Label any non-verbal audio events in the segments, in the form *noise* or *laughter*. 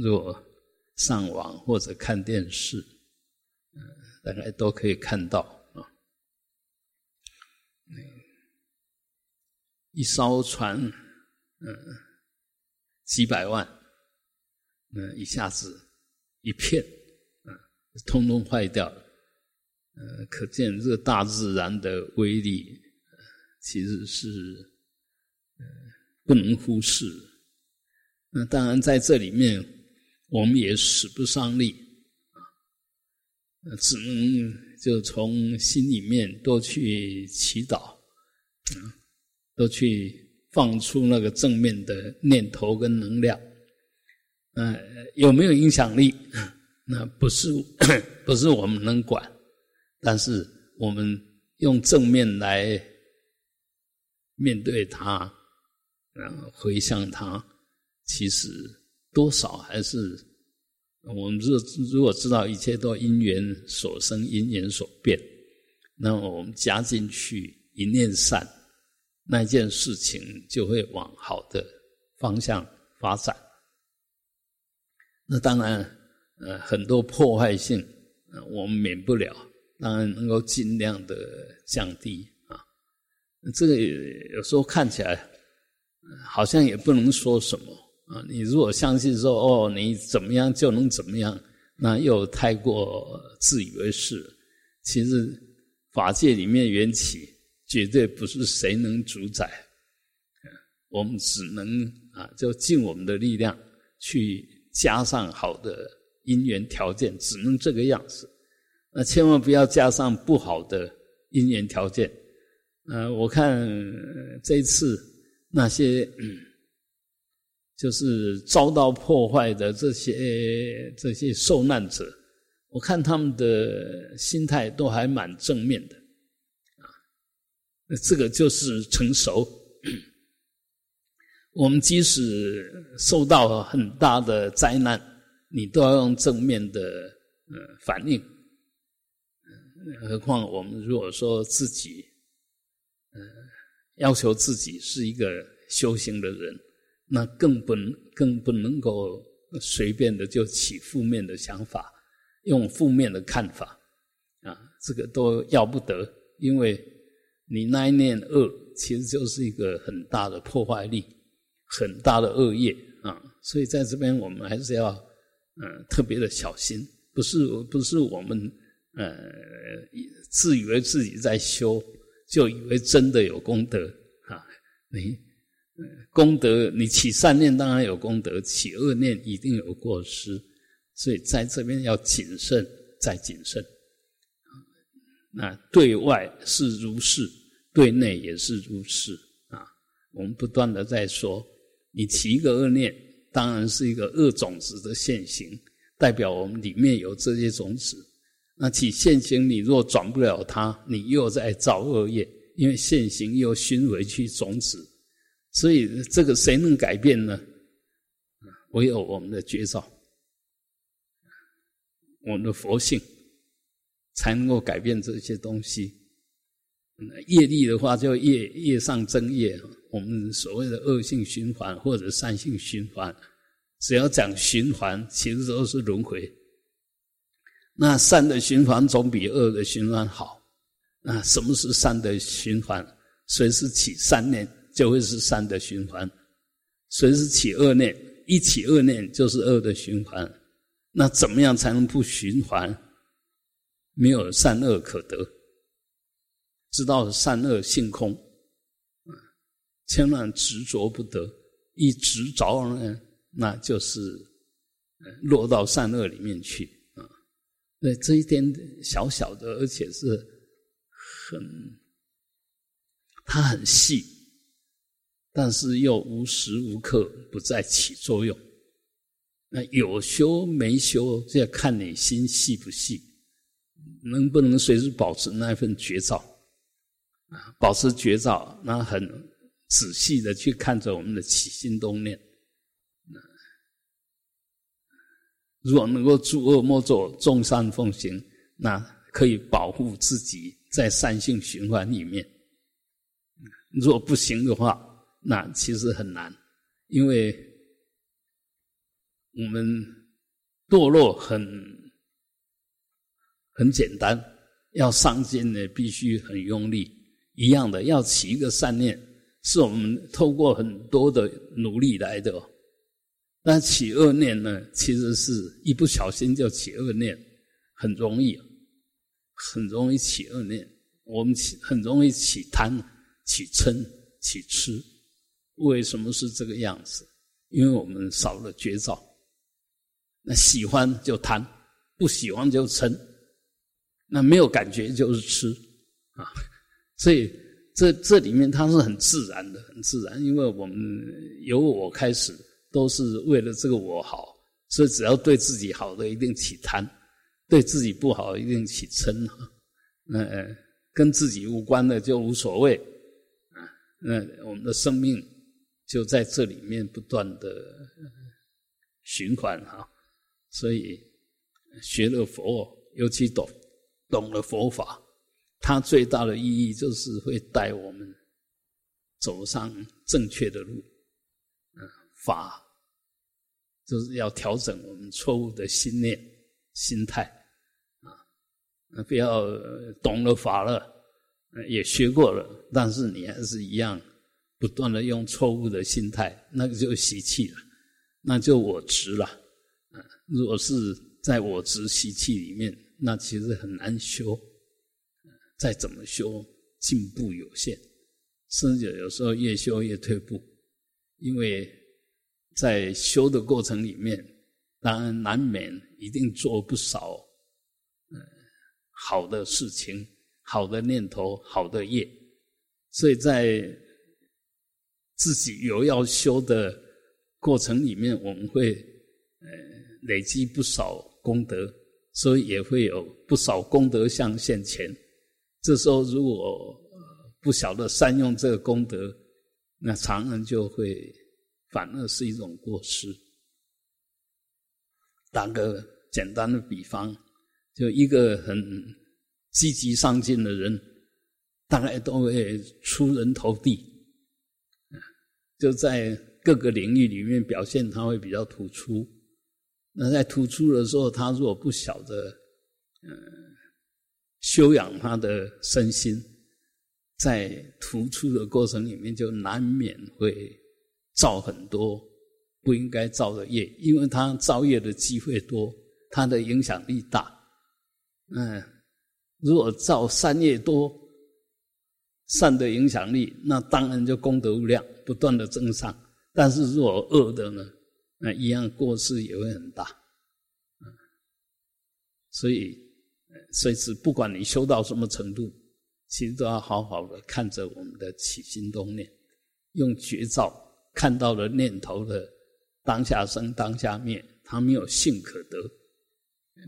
若上网或者看电视，嗯，大概都可以看到啊。一艘船，嗯，几百万，嗯，一下子一片，嗯，通通坏掉了。呃，可见这个大自然的威力，其实是呃不能忽视。那当然在这里面，我们也使不上力啊，只能就从心里面多去祈祷，啊，多去放出那个正面的念头跟能量。呃，有没有影响力？那不是 *coughs* 不是我们能管。但是我们用正面来面对它，然后回向它，其实多少还是我们如如果知道一切都因缘所生，因缘所变，那么我们加进去一念善，那件事情就会往好的方向发展。那当然，呃，很多破坏性，呃我们免不了。当然能够尽量的降低啊，这个有时候看起来好像也不能说什么啊。你如果相信说哦，你怎么样就能怎么样，那又太过自以为是。其实法界里面缘起绝对不是谁能主宰，我们只能啊，就尽我们的力量去加上好的因缘条件，只能这个样子。那千万不要加上不好的因缘条件。呃，我看这一次那些就是遭到破坏的这些这些受难者，我看他们的心态都还蛮正面的，啊，这个就是成熟。我们即使受到很大的灾难，你都要用正面的呃反应。何况我们如果说自己，呃，要求自己是一个修行的人，那更不能更不能够随便的就起负面的想法，用负面的看法，啊，这个都要不得，因为你那一念恶，其实就是一个很大的破坏力，很大的恶业啊，所以在这边我们还是要，嗯，特别的小心，不是不是我们。呃，自以为自己在修，就以为真的有功德啊！你功德，你起善念当然有功德，起恶念一定有过失，所以在这边要谨慎，再谨慎。那对外是如是，对内也是如是啊！我们不断的在说，你起一个恶念，当然是一个恶种子的现行，代表我们里面有这些种子。那起现行，你若转不了它，你又在造恶业，因为现行又熏回去种子，所以这个谁能改变呢？唯有我们的觉照，我们的佛性，才能够改变这些东西。业力的话，就业业上增业，我们所谓的恶性循环或者善性循环，只要讲循环，其实都是轮回。那善的循环总比恶的循环好。那什么是善的循环？随时起善念，就会是善的循环；随时起恶念，一起恶念就是恶的循环。那怎么样才能不循环？没有善恶可得，知道善恶性空，千万执着不得。一执着呢，那就是落到善恶里面去。对这一点小小的，而且是很，它很细，但是又无时无刻不在起作用。那有修没修，这要看你心细不细，能不能随时保持那份觉照啊？保持觉照，那很仔细的去看着我们的起心动念。如果能够诸恶莫作，众善奉行，那可以保护自己在善性循环里面。如果不行的话，那其实很难，因为我们堕落很很简单，要上进呢，必须很用力。一样的，要起一个善念，是我们透过很多的努力来的。但起恶念呢，其实是一不小心就起恶念，很容易，很容易起恶念。我们起很容易起贪、起嗔、起痴。为什么是这个样子？因为我们少了觉照。那喜欢就贪，不喜欢就嗔。那没有感觉就是吃啊。所以这这里面它是很自然的，很自然。因为我们由我开始。都是为了这个我好，所以只要对自己好的一定起贪，对自己不好一定起嗔那跟自己无关的就无所谓啊。那我们的生命就在这里面不断的循环哈。所以学了佛，尤其懂懂了佛法，它最大的意义就是会带我们走上正确的路。嗯法就是要调整我们错误的心念、心态啊！不要懂了法了，也学过了，但是你还是一样不断的用错误的心态，那就习气了，那就我执了。如果是在我执习气里面，那其实很难修，再怎么修进步有限，甚至有时候越修越退步，因为。在修的过程里面，当然难免一定做不少，嗯，好的事情、好的念头、好的业，所以在自己有要修的过程里面，我们会呃累积不少功德，所以也会有不少功德相现前。这时候如果不晓得善用这个功德，那常人就会。反而是一种过失。打个简单的比方，就一个很积极上进的人，大概都会出人头地，就在各个领域里面表现他会比较突出。那在突出的时候，他如果不晓得，嗯，修养他的身心，在突出的过程里面，就难免会。造很多不应该造的业，因为他造业的机会多，他的影响力大。嗯，如果造善业多，善的影响力，那当然就功德无量，不断的增上。但是如果恶的呢，那一样过失也会很大。嗯，所以是不管你修到什么程度，其实都要好好的看着我们的起心动念，用绝招。看到了念头的当下生当下灭，他没有性可得，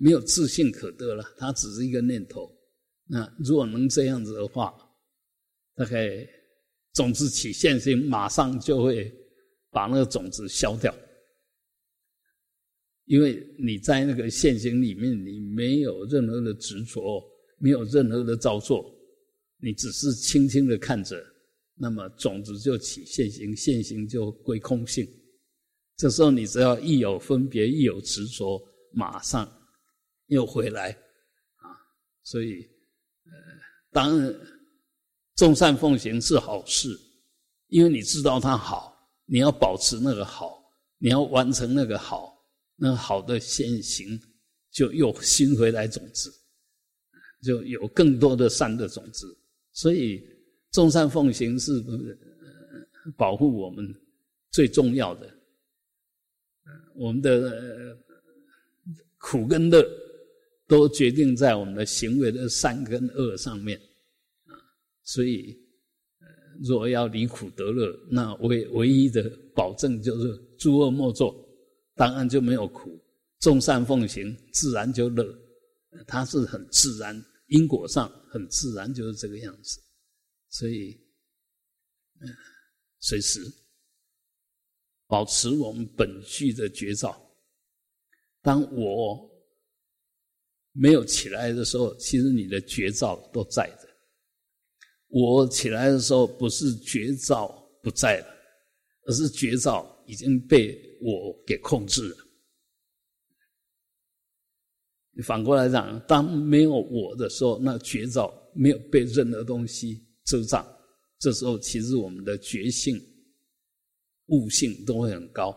没有自信可得了，他只是一个念头。那如果能这样子的话，大概种子起现行，马上就会把那个种子消掉，因为你在那个现行里面，你没有任何的执着，没有任何的造作，你只是轻轻的看着。那么种子就起现行，现行就归空性。这时候你只要一有分别，一有执着，马上又回来啊！所以，呃，当然众善奉行是好事，因为你知道它好，你要保持那个好，你要完成那个好，那好的现行就又新回来种子，就有更多的善的种子，所以。众善奉行是保护我们最重要的，我们的苦跟乐都决定在我们的行为的善跟恶上面，所以，如果要离苦得乐，那唯唯一的保证就是诸恶莫作，当然就没有苦。众善奉行，自然就乐，它是很自然，因果上很自然就是这个样子。所以，随时保持我们本具的觉照。当我没有起来的时候，其实你的觉照都在的。我起来的时候，不是觉照不在了，而是觉照已经被我给控制了。反过来讲，当没有我的时候，那觉照没有被任何东西遮障，这时候其实我们的觉性、悟性都会很高。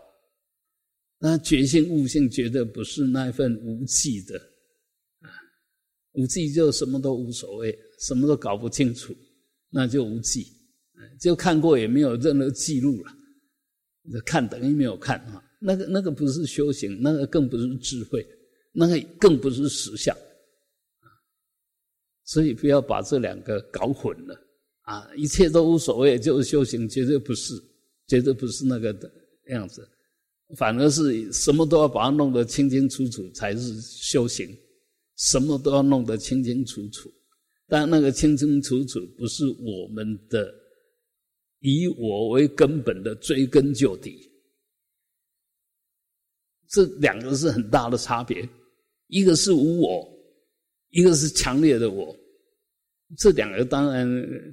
那觉性、悟性绝对不是那一份无记的啊，无记就什么都无所谓，什么都搞不清楚，那就无记，就看过也没有任何记录了，看等于没有看啊。那个那个不是修行，那个更不是智慧，那个更不是实相，所以不要把这两个搞混了啊！一切都无所谓，就是修行，绝对不是，绝对不是那个的样子，反而是什么都要把它弄得清清楚楚才是修行，什么都要弄得清清楚楚，但那个清清楚楚不是我们的以我为根本的追根究底。这两个是很大的差别，一个是无我，一个是强烈的我。这两个当然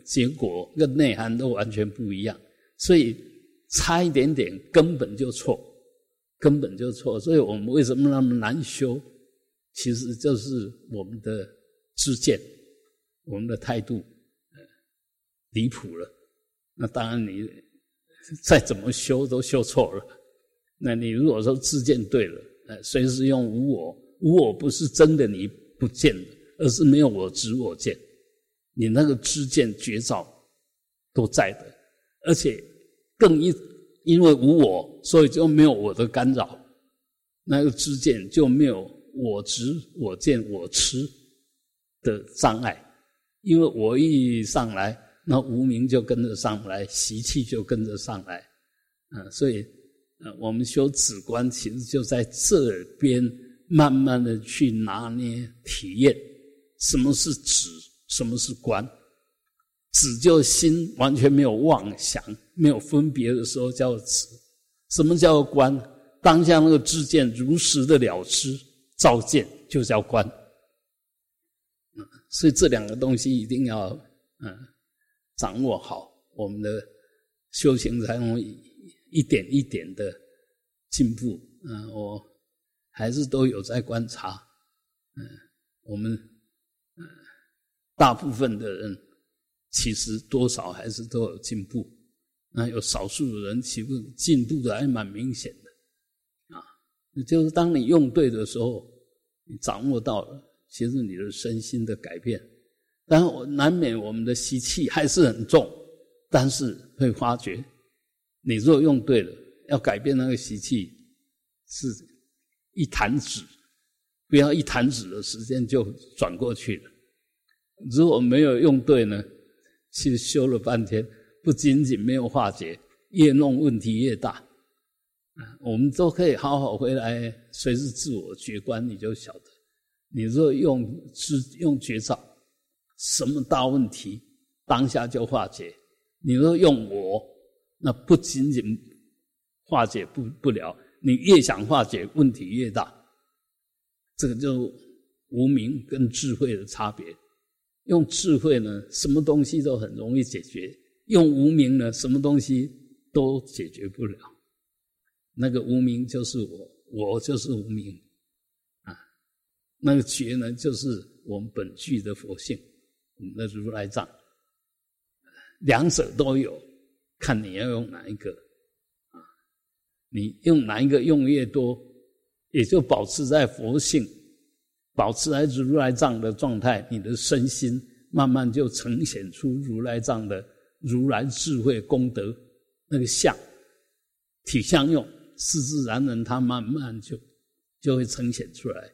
结果跟内涵都完全不一样，所以差一点点根本就错，根本就错。所以我们为什么那么难修？其实就是我们的知见，我们的态度呃离谱了。那当然你再怎么修都修错了。那你如果说自见对了，呃，随时用无我，无我不是真的你不见，而是没有我执我见，你那个知见觉照都在的，而且更因因为无我，所以就没有我的干扰，那个知见就没有我执我见我痴的障碍，因为我一上来，那无名就跟着上来，习气就跟着上来，啊，所以。呃我们修止观，其实就在这边慢慢的去拿捏、体验，什么是止，什么是观。止就心完全没有妄想、没有分别的时候叫止。什么叫观？当下那个知见如实的了知、照见，就叫观。所以这两个东西一定要嗯掌握好，我们的修行才能一点一点的进步，嗯，我还是都有在观察，嗯，我们嗯大部分的人其实多少还是都有进步，那有少数的人其实进步的还蛮明显的，啊，就是当你用对的时候，你掌握到了，其实你的身心的改变，当然我难免我们的习气还是很重，但是会发觉。你若用对了，要改变那个习气，是一弹指，不要一弹指的时间就转过去了。如果没有用对呢，其实修了半天，不仅仅没有化解，越弄问题越大。我们都可以好好回来，随时自我觉观，你就晓得。你若用知用觉照，什么大问题当下就化解。你若用我。那不仅仅化解不不了，你越想化解，问题越大。这个就无名跟智慧的差别。用智慧呢，什么东西都很容易解决；用无名呢，什么东西都解决不了。那个无名就是我，我就是无名。那个觉呢，就是我们本具的佛性，我们的如来藏，两者都有。看你要用哪一个啊？你用哪一个用越多，也就保持在佛性，保持在如来藏的状态，你的身心慢慢就呈现出如来藏的如来智慧功德那个相体相用，是自然然，它慢慢就就会呈现出来。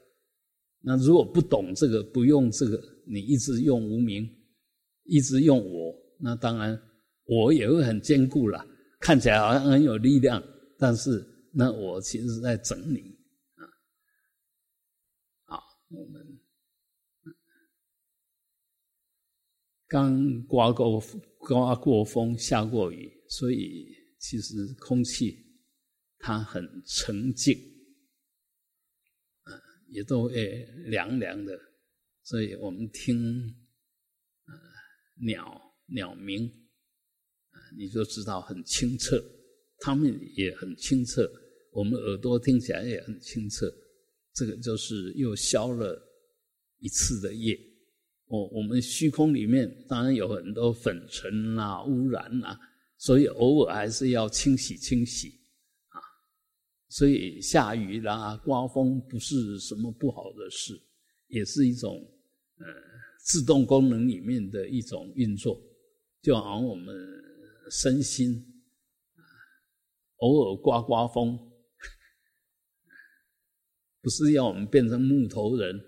那如果不懂这个，不用这个，你一直用无名，一直用我，那当然。我也会很坚固了，看起来好像很有力量，但是那我其实是在整理啊。好，我们刚刮过刮过风，下过雨，所以其实空气它很纯净，也都会凉凉的，所以我们听呃鸟鸟鸣。你就知道很清澈，他们也很清澈，我们耳朵听起来也很清澈，这个就是又消了一次的业。我我们虚空里面当然有很多粉尘啊、污染啊，所以偶尔还是要清洗清洗。所以下雨啦、刮风不是什么不好的事，也是一种呃自动功能里面的一种运作，就好像我们身心偶尔刮刮风，不是要我们变成木头人，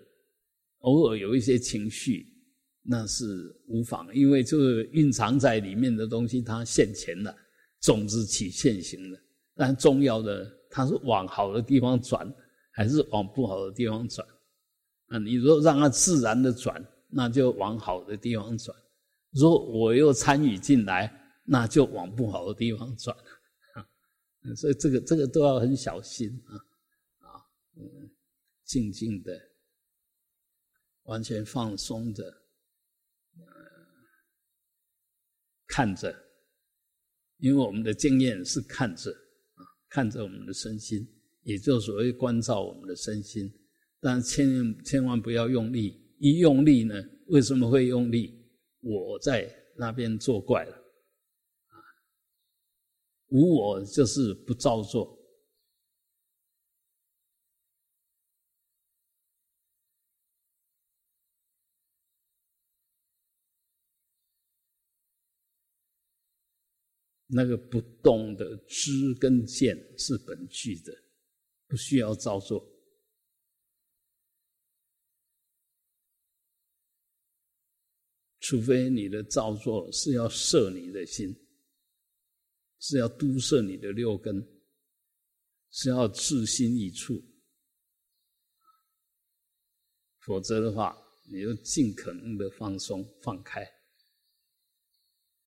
偶尔有一些情绪。那是无妨，因为这个蕴藏在里面的东西，它现前了，种子起现行了。但重要的，它是往好的地方转，还是往不好的地方转？啊，你如果让它自然的转，那就往好的地方转；如果我又参与进来，那就往不好的地方转。*laughs* 啊，所以这个这个都要很小心啊啊，嗯，静静的，完全放松的。看着，因为我们的经验是看着，看着我们的身心，也就所谓关照我们的身心。但千千万不要用力，一用力呢，为什么会用力？我在那边作怪了啊，无我就是不照做。那个不动的知跟见是本具的，不需要照做。除非你的造作是要摄你的心，是要都摄你的六根，是要自心一处，否则的话，你就尽可能的放松放开。